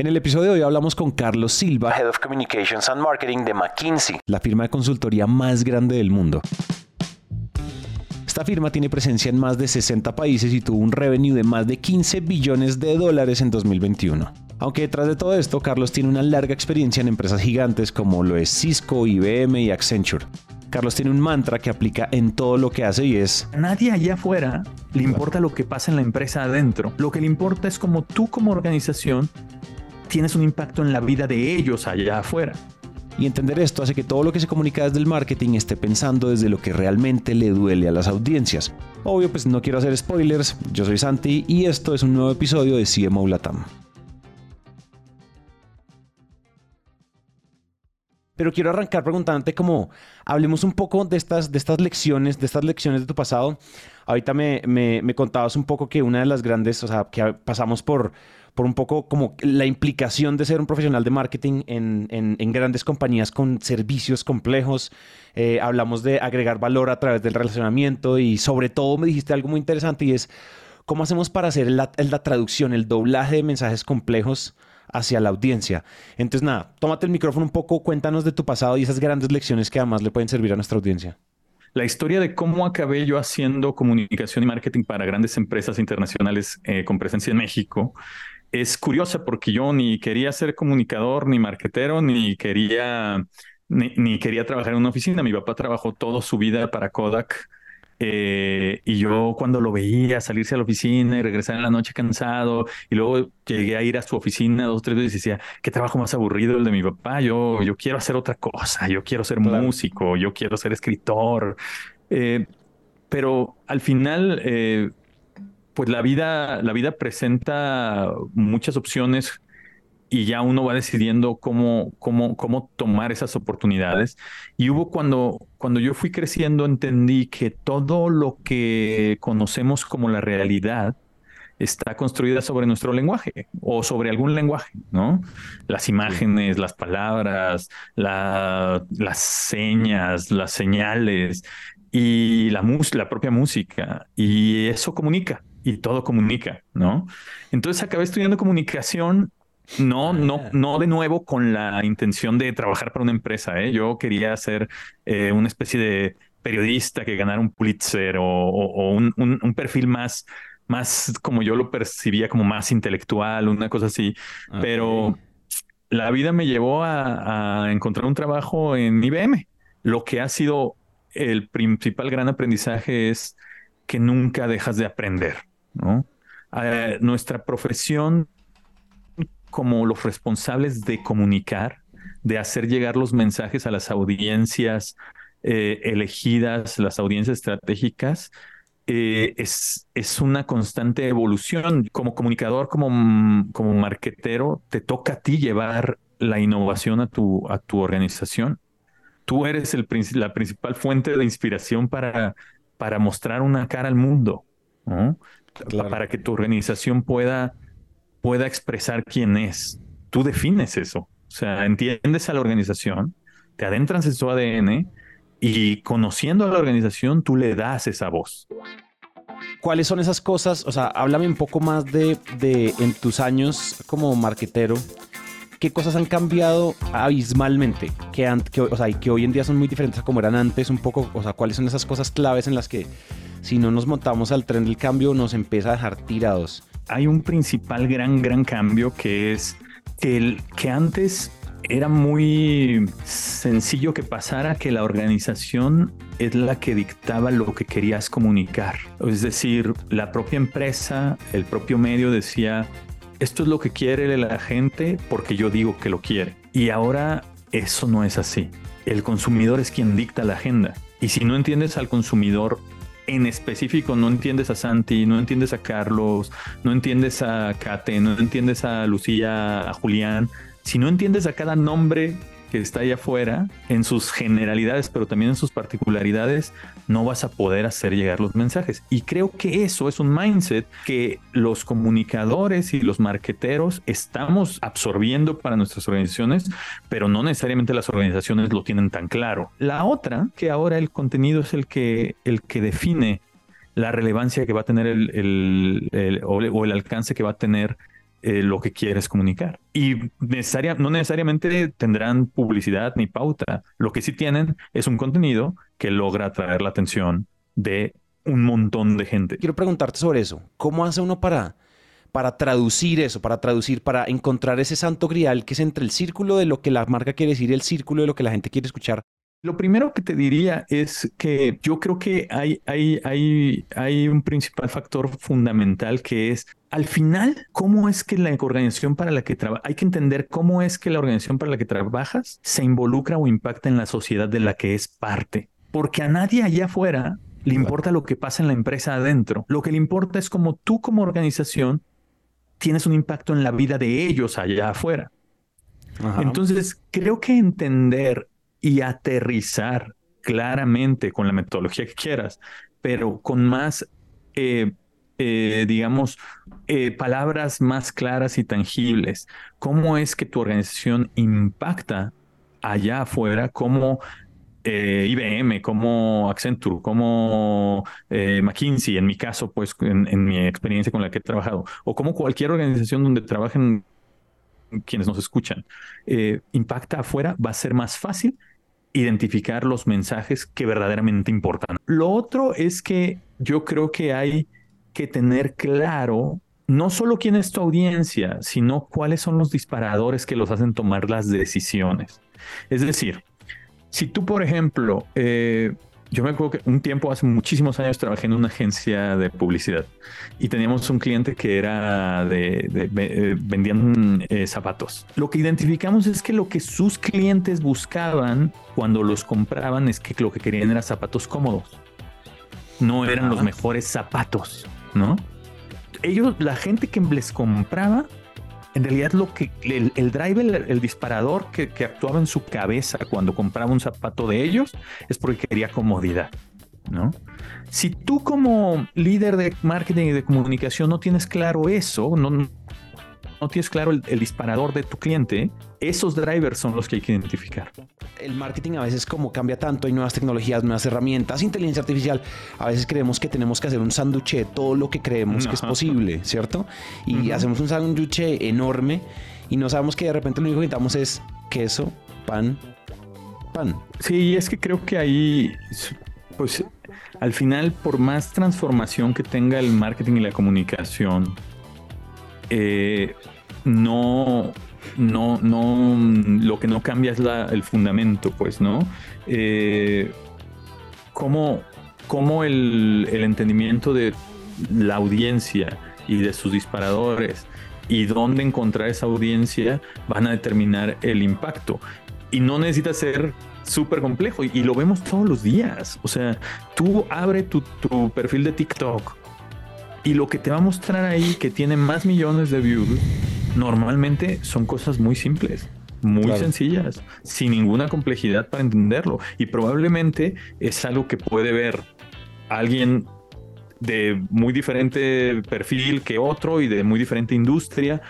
En el episodio de hoy hablamos con Carlos Silva, Head of Communications and Marketing de McKinsey, la firma de consultoría más grande del mundo. Esta firma tiene presencia en más de 60 países y tuvo un revenue de más de 15 billones de dólares en 2021. Aunque detrás de todo esto, Carlos tiene una larga experiencia en empresas gigantes como lo es Cisco, IBM y Accenture. Carlos tiene un mantra que aplica en todo lo que hace y es... Nadie allá afuera le importa lo que pasa en la empresa adentro. Lo que le importa es cómo tú como organización tienes un impacto en la vida de ellos allá afuera. Y entender esto hace que todo lo que se comunica desde el marketing esté pensando desde lo que realmente le duele a las audiencias. Obvio, pues no quiero hacer spoilers, yo soy Santi y esto es un nuevo episodio de CMO Latam. Pero quiero arrancar preguntándote como, hablemos un poco de estas, de estas lecciones, de estas lecciones de tu pasado. Ahorita me, me, me contabas un poco que una de las grandes, o sea, que pasamos por por un poco como la implicación de ser un profesional de marketing en, en, grandes compañías con servicios complejos. Eh, hablamos de agregar valor a través del relacionamiento y sobre todo me dijiste algo muy interesante y es cómo hacemos para hacer la, la traducción, el doblaje de mensajes complejos hacia la audiencia. Entonces, nada, tómate el micrófono un poco, cuéntanos de tu pasado y esas grandes lecciones que además le pueden servir a nuestra audiencia. La historia de cómo acabé yo haciendo comunicación y marketing para grandes empresas internacionales eh, con presencia en México es curiosa porque yo ni quería ser comunicador, ni marquetero, ni quería, ni, quería trabajar en una oficina. Mi papá trabajó toda su vida para Kodak. Eh, y yo cuando lo veía salirse a la oficina y regresar en la noche cansado, y luego llegué a ir a su oficina dos tres veces y decía, qué trabajo más aburrido el de mi papá, yo, yo quiero hacer otra cosa, yo quiero ser músico, yo quiero ser escritor. Eh, pero al final eh, pues la vida, la vida presenta muchas opciones y ya uno va decidiendo cómo, cómo, cómo tomar esas oportunidades. Y hubo cuando, cuando yo fui creciendo, entendí que todo lo que conocemos como la realidad está construida sobre nuestro lenguaje o sobre algún lenguaje, ¿no? Las imágenes, las palabras, las señas, las señales y la, la propia música. Y eso comunica y todo comunica, ¿no? Entonces acabé estudiando comunicación, no, no, ah. no de nuevo con la intención de trabajar para una empresa, ¿eh? Yo quería ser eh, una especie de periodista que ganara un Pulitzer o, un, perfil más, más como yo lo percibía, como más intelectual, una cosa así, pero la vida me llevó a, a encontrar un trabajo en IBM. Lo que ha sido el principal gran aprendizaje es que nunca dejas de aprender. Eh, nuestra profesión como los responsables de comunicar, de hacer llegar los mensajes a las audiencias eh, elegidas, las audiencias estratégicas, eh, es, es, una constante evolución. Como comunicador, como, como marquetero, te toca a ti llevar la innovación a tu, a tu organización. Tú eres el, la principal fuente de inspiración para, para mostrar una cara al mundo. Para que tu organización pueda, pueda expresar quién es. Tú defines eso. O sea, entiendes a la organización, te adentras en su ADN y conociendo a la organización, tú le das esa voz. ¿Cuáles son esas cosas? O sea, háblame un poco más de, de en tus años como marquetero. ¿Qué cosas han cambiado abismalmente? Que, o sea, que hoy en día son muy diferentes a como eran antes. Un poco, o sea, ¿cuáles son esas cosas claves en las que si no nos montamos al tren del cambio, nos empieza a dejar tirados. Hay un principal gran, gran cambio que es que, el, que antes era muy sencillo que pasara que la organización es la que dictaba lo que querías comunicar. Es decir, la propia empresa, el propio medio decía, esto es lo que quiere la gente porque yo digo que lo quiere. Y ahora eso no es así. El consumidor es quien dicta la agenda. Y si no entiendes al consumidor en específico no entiendes a Santi, no entiendes a Carlos, no entiendes a Kate, no entiendes a Lucía, a Julián, si no entiendes a cada nombre que está allá afuera, en sus generalidades, pero también en sus particularidades, no vas a poder hacer llegar los mensajes. Y creo que eso es un mindset que los comunicadores y los marqueteros estamos absorbiendo para nuestras organizaciones, pero no necesariamente las organizaciones lo tienen tan claro. La otra, que ahora el contenido es el que, el que define la relevancia que va a tener el, o el alcance que va a tener eh, lo que quieres comunicar. Y no necesariamente tendrán publicidad ni pauta. Lo que sí tienen es un contenido que logra atraer la atención de un montón de gente. Quiero preguntarte sobre eso. ¿Cómo hace uno para, para traducir eso, para traducir, para encontrar ese santo grial que es entre el círculo de lo que la marca quiere decir y el círculo de lo que la gente quiere escuchar? Lo primero que te diría es que yo creo que hay, hay, hay, hay un principal factor fundamental que es al final, ¿cómo es que la organización para la que trabajas, hay que entender cómo es que la organización para la que trabajas se involucra o impacta en la sociedad de la que es parte? Porque a nadie allá afuera le importa lo que pasa en la empresa adentro. Lo que le importa es cómo tú como organización tienes un impacto en la vida de ellos allá afuera. Entonces, creo que entender y aterrizar claramente con la metodología que quieras, pero con más, eh, eh, digamos, eh, palabras más claras y tangibles. ¿Cómo es que tu organización impacta allá afuera? ¿Cómo IBM, como Accenture, como McKinsey, en mi caso, pues en, mi experiencia con la que he trabajado, o como cualquier organización donde trabajen quienes nos escuchan, impacta afuera, va a ser más fácil identificar los mensajes que verdaderamente importan. Lo otro es que yo creo que hay que tener claro no solo quién es tu audiencia, sino cuáles son los disparadores que los hacen tomar las decisiones. Es decir, si tú, por ejemplo, eh, yo me acuerdo que un tiempo, hace muchísimos años, trabajé en una agencia de publicidad y teníamos un cliente que era de, eh, vendían eh, zapatos. Lo que identificamos es que lo que sus clientes buscaban cuando los compraban es que lo que querían eran zapatos cómodos. No eran los mejores zapatos, ¿no? Ellos, la gente que les compraba en realidad lo que el, driver, el, disparador que, que, actuaba en su cabeza cuando compraba un zapato de ellos es porque quería comodidad, ¿no? Si tú como líder de marketing y de comunicación no tienes claro eso, no, no tienes claro el, disparador de tu cliente, esos drivers son los que hay que identificar. El marketing a veces como cambia tanto, hay nuevas tecnologías, nuevas herramientas, inteligencia artificial, a veces creemos que tenemos que hacer un sándwich de todo lo que creemos que es posible, ¿cierto? Y hacemos un sándwich enorme y no sabemos que de repente lo único que necesitamos es queso, pan, pan. Sí, es que creo que ahí, pues al final, por más transformación que tenga el marketing y la comunicación, eh, no, no, no, lo que no cambia es el fundamento, pues, ¿no? Eh, ¿Cómo, el, entendimiento de la audiencia y de sus disparadores y dónde encontrar esa audiencia van a determinar el impacto? Y no necesita ser súper complejo y, lo vemos todos los días. O sea, tú abre tu, tu perfil de TikTok y lo que te va a mostrar ahí que tiene más millones de views, normalmente son cosas muy simples, muy sencillas, sin ninguna complejidad para entenderlo. Y probablemente es algo que puede ver alguien de muy diferente perfil que otro y de muy diferente industria.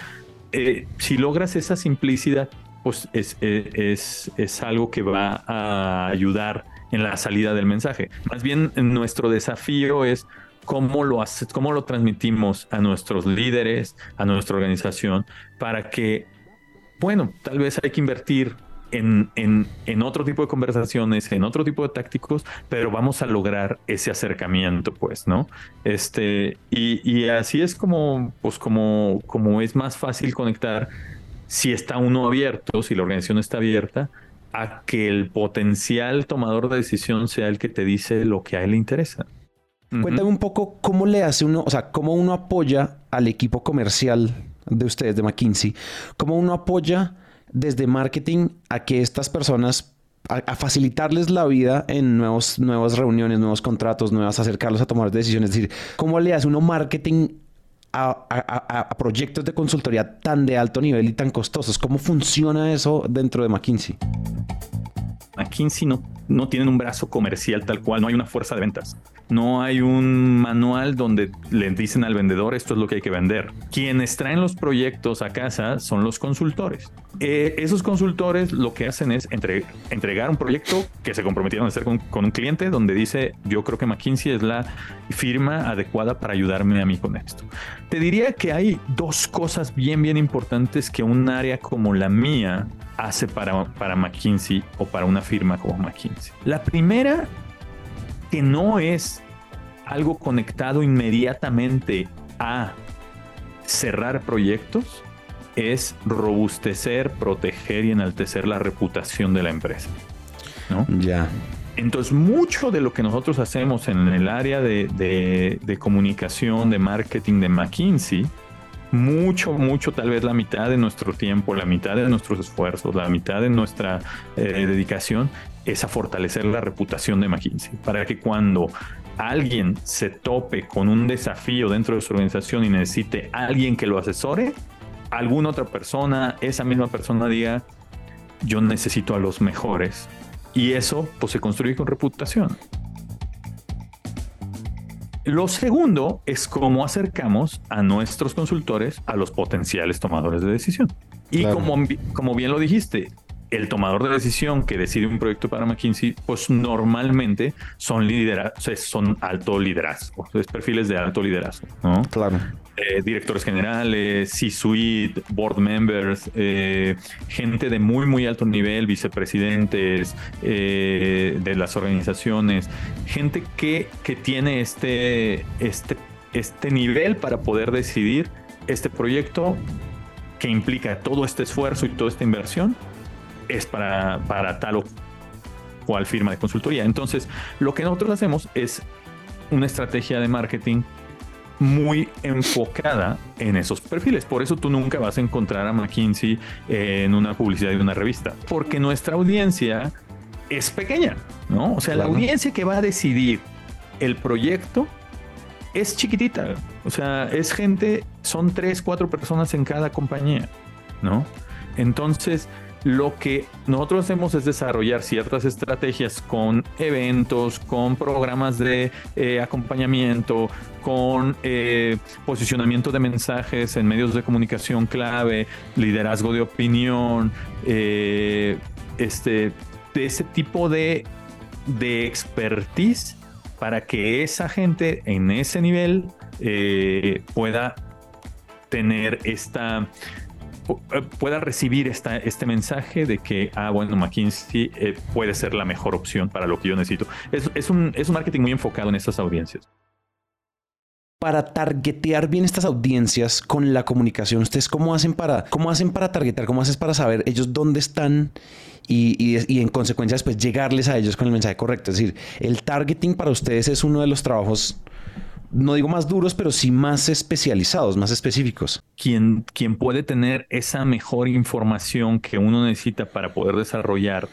Eh, si logras esa simplicidad, pues es, es, es algo que va a ayudar en la salida del mensaje. Más bien nuestro desafío es cómo lo, hace, cómo lo transmitimos a nuestros líderes, a nuestra organización, para que, bueno, tal vez hay que invertir en, en, otro tipo de conversaciones, en otro tipo de tácticos, pero vamos a lograr ese acercamiento, pues, ¿no? Este, y, y, así es como, pues, como, como es más fácil conectar si está uno abierto, si la organización está abierta, a que el potencial tomador de decisión sea el que te dice lo que a él le interesa. Cuéntame un poco cómo le hace uno, o sea, cómo uno apoya al equipo comercial de ustedes, de McKinsey, cómo uno apoya desde marketing a que estas personas a, facilitarles la vida en nuevos, nuevas reuniones, nuevos contratos, nuevas acercarlos a tomar decisiones. Es decir, ¿cómo le hace uno marketing a, a, proyectos de consultoría tan de alto nivel y tan costosos? ¿Cómo funciona eso dentro de McKinsey? McKinsey no no tienen un brazo comercial tal cual, no hay una fuerza de ventas. No hay un manual donde le dicen al vendedor esto es lo que hay que vender. Quienes traen los proyectos a casa son los consultores. Eh, esos consultores lo que hacen es entregar un proyecto que se comprometieron a hacer con, un cliente donde dice yo creo que McKinsey es la firma adecuada para ayudarme a mí con esto. Te diría que hay dos cosas bien, bien importantes que un área como la mía hace para, para McKinsey o para una firma como McKinsey. La primera que no es algo conectado inmediatamente a cerrar proyectos, es robustecer, proteger y enaltecer la reputación de la empresa. ¿no? Ya. Entonces, mucho de lo que nosotros hacemos en el área de, de, comunicación, de marketing de McKinsey, mucho, mucho, tal vez la mitad de nuestro tiempo, la mitad de nuestros esfuerzos, la mitad de nuestra eh, dedicación es a fortalecer la reputación de McKinsey, para que cuando alguien se tope con un desafío dentro de su organización y necesite alguien que lo asesore, alguna otra persona, esa misma persona diga, yo necesito a los mejores. Y eso pues se construye con reputación. Lo segundo es cómo acercamos a nuestros consultores a los potenciales tomadores de decisión. Y como, como bien lo dijiste, el tomador de decisión que decide un proyecto para McKinsey, pues normalmente son son alto liderazgo, es perfiles de alto liderazgo, ¿no? Claro. Eh, directores generales, C-suite, board members, eh, gente de muy, muy alto nivel, vicepresidentes eh, de las organizaciones, gente que, que tiene este, este, este nivel para poder decidir este proyecto que implica todo este esfuerzo y toda esta inversión es para, para tal o cual firma de consultoría. Entonces, lo que nosotros hacemos es una estrategia de marketing muy enfocada en esos perfiles. Por eso tú nunca vas a encontrar a McKinsey en una publicidad de una revista, porque nuestra audiencia es pequeña, ¿no? O sea, la audiencia que va a decidir el proyecto es chiquitita. O sea, es gente, son tres, cuatro personas en cada compañía, ¿no? Entonces, lo que nosotros hacemos es desarrollar ciertas estrategias con eventos, con programas de eh, acompañamiento, con eh, posicionamiento de mensajes en medios de comunicación clave, liderazgo de opinión, eh, este, de ese tipo de, de expertise para que esa gente en ese nivel pueda tener esta pueda recibir este mensaje de que, ah, bueno, McKinsey eh, puede ser la mejor opción para lo que yo necesito. Es, un, es un marketing muy enfocado en estas audiencias. Para targetear bien estas audiencias con la comunicación, ¿ustedes cómo hacen para, cómo hacen para targetar? ¿Cómo para saber ellos dónde están y, y, en consecuencia después llegarles a ellos con el mensaje correcto? Es decir, el targeting para ustedes es uno de los trabajos no digo más duros, pero sí más especializados, más específicos. Quien, quien puede tener esa mejor información que uno necesita para poder desarrollar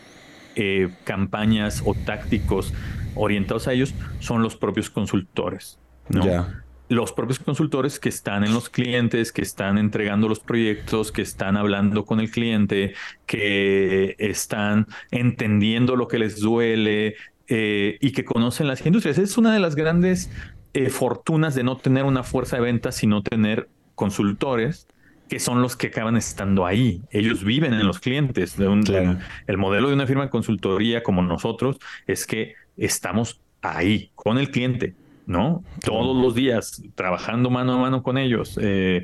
eh, campañas o tácticos orientados a ellos son los propios consultores. ¿no? Los propios consultores que están en los clientes, que están entregando los proyectos, que están hablando con el cliente, que están entendiendo lo que les duele, eh, y que conocen las industrias. Es una de las grandes eh, fortunas de no tener una fuerza de ventas, sino tener consultores que son los que acaban estando ahí. Ellos viven en los clientes. De un, el, modelo de una firma de consultoría como nosotros es que estamos ahí con el cliente, ¿no? Todos los días trabajando mano a mano con ellos. Eh,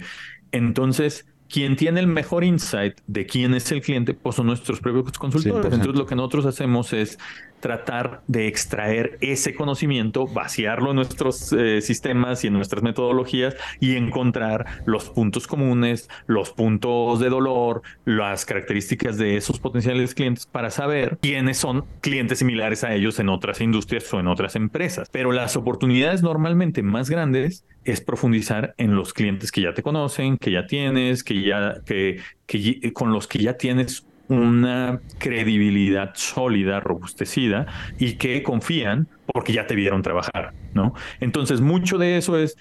entonces, quien tiene el mejor insight de quién es el cliente, pues son nuestros propios consultores. Entonces, lo que nosotros hacemos es tratar de extraer ese conocimiento, vaciarlo en nuestros eh, sistemas y en nuestras metodologías y encontrar los puntos comunes, los puntos de dolor, las características de esos potenciales clientes para saber quiénes son clientes similares a ellos en otras industrias o en otras empresas. Pero las oportunidades normalmente más grandes es profundizar en los clientes que ya te conocen, que ya tienes, que ya que, con los que ya tienes una credibilidad sólida, robustecida y que confían porque ya te vieron trabajar, ¿no? Entonces, mucho de eso es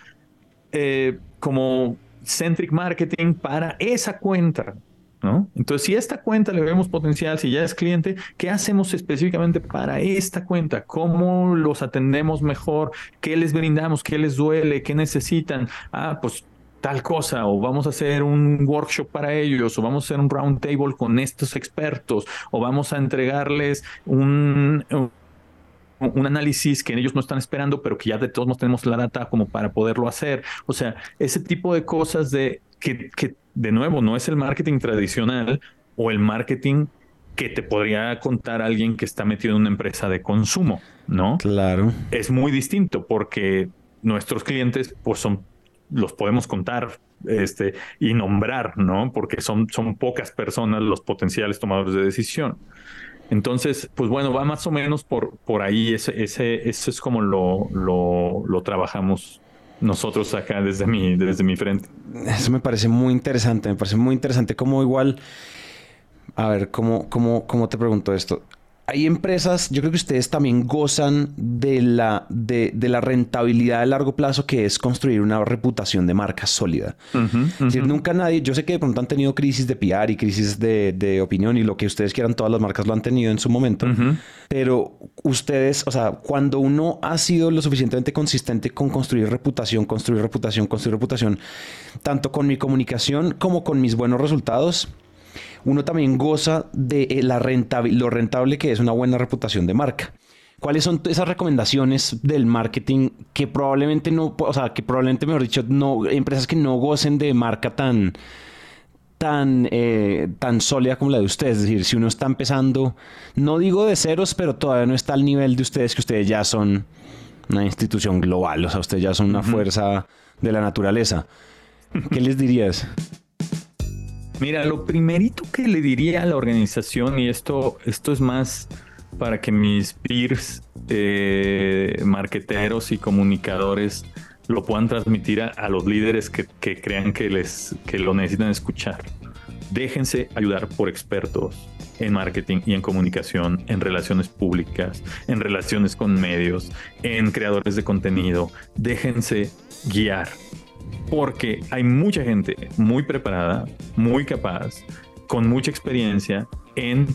eh, como centric marketing para esa cuenta, ¿no? Entonces, si a esta cuenta le vemos potencial, si ya es cliente, ¿qué hacemos específicamente para esta cuenta? ¿Cómo los atendemos mejor? ¿Qué les brindamos? ¿Qué les duele? ¿Qué necesitan? Ah, pues tal cosa, o vamos a hacer un workshop para ellos, o vamos a hacer un round table con estos expertos, o vamos a entregarles un, un análisis que ellos no están esperando, pero que ya de todos modos tenemos la data como para poderlo hacer. O sea, ese tipo de cosas de que, que de nuevo, no es el marketing tradicional o el marketing que te podría contar alguien que está metido en una empresa de consumo, ¿no? Claro. Es muy distinto porque nuestros clientes, pues son, los podemos contar este, y nombrar, ¿no? Porque son, son pocas personas los potenciales tomadores de decisión. Entonces, pues bueno, va más o menos por, por ahí, ese, ese, eso es como lo, lo, lo trabajamos nosotros acá desde mi, desde mi frente. Eso me parece muy interesante, me parece muy interesante como igual, a ver, ¿cómo, cómo, cómo te pregunto esto? Hay empresas, yo creo que ustedes también gozan de la, de, la rentabilidad a largo plazo que es construir una reputación de marca sólida. Es decir, nunca nadie, yo sé que de pronto han tenido crisis de PR y crisis de, opinión y lo que ustedes quieran, todas las marcas lo han tenido en su momento, pero ustedes, o sea, cuando uno ha sido lo suficientemente consistente con construir reputación, construir reputación, construir reputación, tanto con mi comunicación como con mis buenos resultados, uno también goza de eh, la lo rentable que es una buena reputación de marca. ¿Cuáles son esas recomendaciones del marketing que probablemente no, o sea, que probablemente, mejor dicho, no, empresas que no gocen de marca tan, tan, eh, tan sólida como la de ustedes? Es decir, si uno está empezando, no digo de ceros, pero todavía no está al nivel de ustedes, que ustedes ya son una institución global, o sea, ustedes ya son una fuerza de la naturaleza. ¿Qué les dirías? Mira, lo primerito que le diría a la organización, y esto, esto es más para que mis peers, eh, marqueteros y comunicadores lo puedan transmitir a, los líderes que, crean que, les, que lo necesitan escuchar. Déjense ayudar por expertos en marketing y en comunicación, en relaciones públicas, en relaciones con medios, en creadores de contenido. Déjense guiar porque hay mucha gente muy preparada, muy capaz, con mucha experiencia en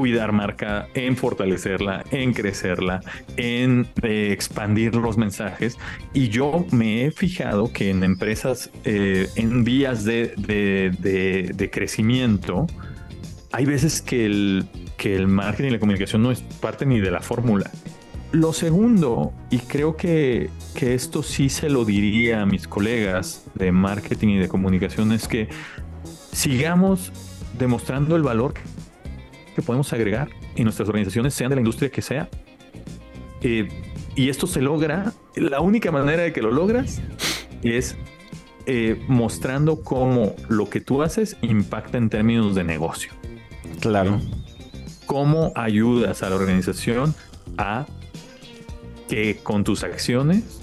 cuidar marca, en fortalecerla, en crecerla, en eh, expandir los mensajes. Y yo me he fijado que en empresas eh, en vías de, de, crecimiento, hay veces que el, que el y la comunicación no es parte ni de la fórmula. Lo segundo, y creo que, esto sí se lo diría a mis colegas de marketing y de comunicación, es que sigamos demostrando el valor que podemos agregar en nuestras organizaciones, sean de la industria que sea. Eh, y esto se logra, la única manera de que lo logras es eh, mostrando cómo lo que tú haces impacta en términos de negocio. Claro. Cómo ayudas a la organización a que con tus acciones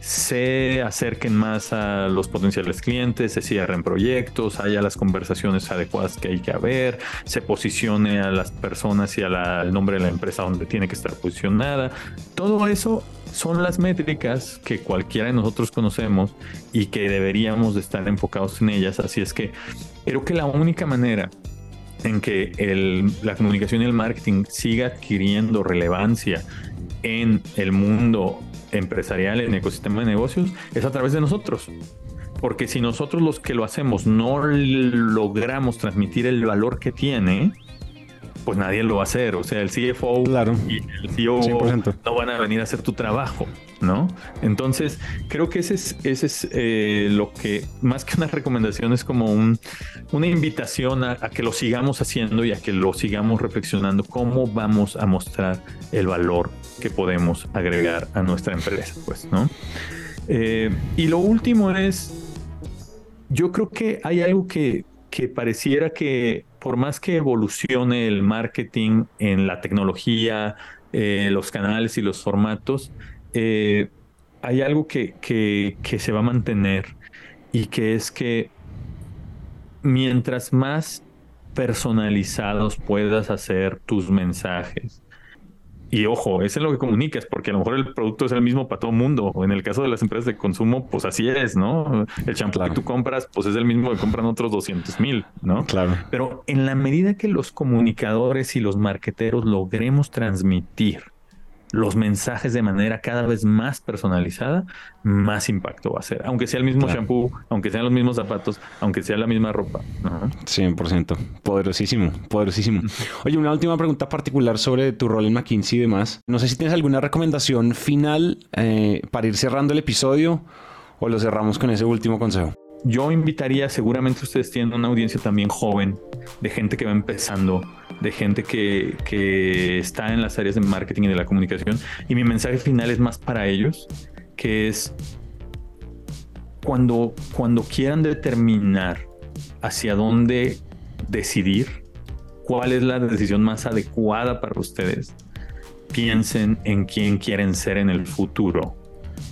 se acerquen más a los potenciales clientes, se cierren proyectos, haya las conversaciones adecuadas que hay que haber, se posicione a las personas y al nombre de la empresa donde tiene que estar posicionada. Todo eso son las métricas que cualquiera de nosotros conocemos y que deberíamos de estar enfocados en ellas. Así es que creo que la única manera en que la comunicación y el marketing siga adquiriendo relevancia en el mundo empresarial, en el ecosistema de negocios, es a través de nosotros. Porque si nosotros los que lo hacemos no logramos transmitir el valor que tiene, pues nadie lo va a hacer. O sea, el CFO y el CEO no van a venir a hacer tu trabajo, ¿no? Entonces, creo que ese es, ese es eh, lo que, más que una recomendación, es como un, una invitación a, que lo sigamos haciendo y a que lo sigamos reflexionando cómo vamos a mostrar el valor que podemos agregar a nuestra empresa, pues, ¿no? Eh, y lo último es, yo creo que hay algo que, que pareciera que por más que evolucione el marketing en la tecnología, eh, los canales y los formatos, eh, hay algo que, que, se va a mantener y que es que mientras más personalizados puedas hacer tus mensajes y ojo, es en lo que comunicas, porque a lo mejor el producto es el mismo para todo el mundo. En el caso de las empresas de consumo, pues así es, ¿no? El champú que tú compras, pues es el mismo que compran otros 200 mil, ¿no? Claro. Pero en la medida que los comunicadores y los marqueteros logremos transmitir los mensajes de manera cada vez más personalizada, más impacto va a ser. Aunque sea el mismo shampoo, aunque sean los mismos zapatos, aunque sea la misma ropa. 100%. Poderosísimo, poderosísimo. Oye, una última pregunta particular sobre tu rol en McKinsey y demás. No sé si tienes alguna recomendación final eh, para ir cerrando el episodio o lo cerramos con ese último consejo yo invitaría, seguramente ustedes tienen una audiencia también joven, de gente que va empezando, de gente que, que, está en las áreas de marketing y de la comunicación. Y mi mensaje final es más para ellos, que es cuando, cuando quieran determinar hacia dónde decidir, cuál es la decisión más adecuada para ustedes, piensen en quién quieren ser en el futuro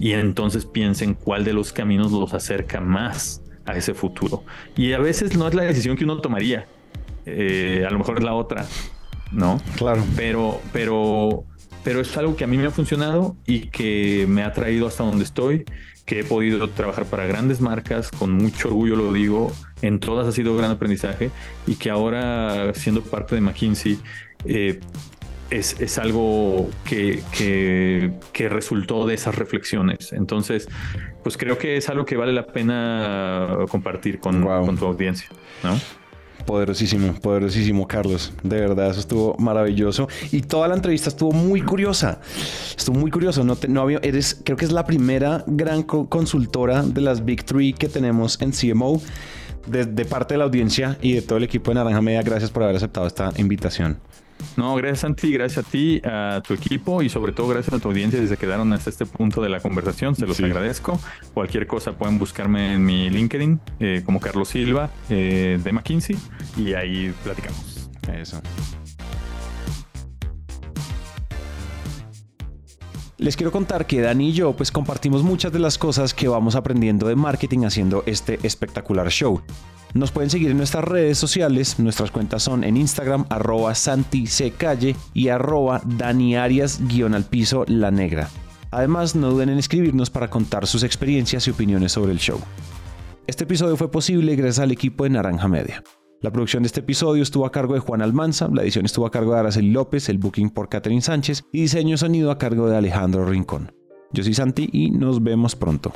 y entonces piensen cuál de los caminos los acerca más a ese futuro. Y a veces no es la decisión que uno tomaría, eh, a lo mejor es la otra, ¿no? Claro. Pero, pero, pero es algo que a mí me ha funcionado y que me ha traído hasta donde estoy, que he podido trabajar para grandes marcas, con mucho orgullo lo digo, en todas ha sido gran aprendizaje y que ahora siendo parte de McKinsey, eh, es, algo que, que, resultó de esas reflexiones. Entonces, pues creo que es algo que vale la pena compartir con, con tu audiencia, ¿no? Poderosísimo, poderosísimo, Carlos. De verdad, eso estuvo maravilloso. Y toda la entrevista estuvo muy curiosa. Estuvo muy curioso. No, no había, eres, creo que es la primera gran consultora de las Big Three que tenemos en CMO. De parte de la audiencia y de todo el equipo de Naranja Media, gracias por haber aceptado esta invitación. No, gracias a ti, gracias a ti, a tu equipo y sobre todo gracias a tu audiencia desde que quedaron hasta este punto de la conversación. Se los agradezco. Cualquier cosa pueden buscarme en mi LinkedIn eh, como Carlos Silva eh, de McKinsey y ahí platicamos. Eso. Les quiero contar que Dani y yo pues compartimos muchas de las cosas que vamos aprendiendo de marketing haciendo este espectacular show. Nos pueden seguir en nuestras redes sociales. Nuestras cuentas son en Instagram, arroba Santi Calle y arroba Dani Arias guion al piso La Negra. Además, no duden en escribirnos para contar sus experiencias y opiniones sobre el show. Este episodio fue posible gracias al equipo de Naranja Media. La producción de este episodio estuvo a cargo de Juan Almanza, la edición estuvo a cargo de Araceli López, el booking por Catherine Sánchez y diseño sonido a cargo de Alejandro Rincón. Yo soy Santi y nos vemos pronto.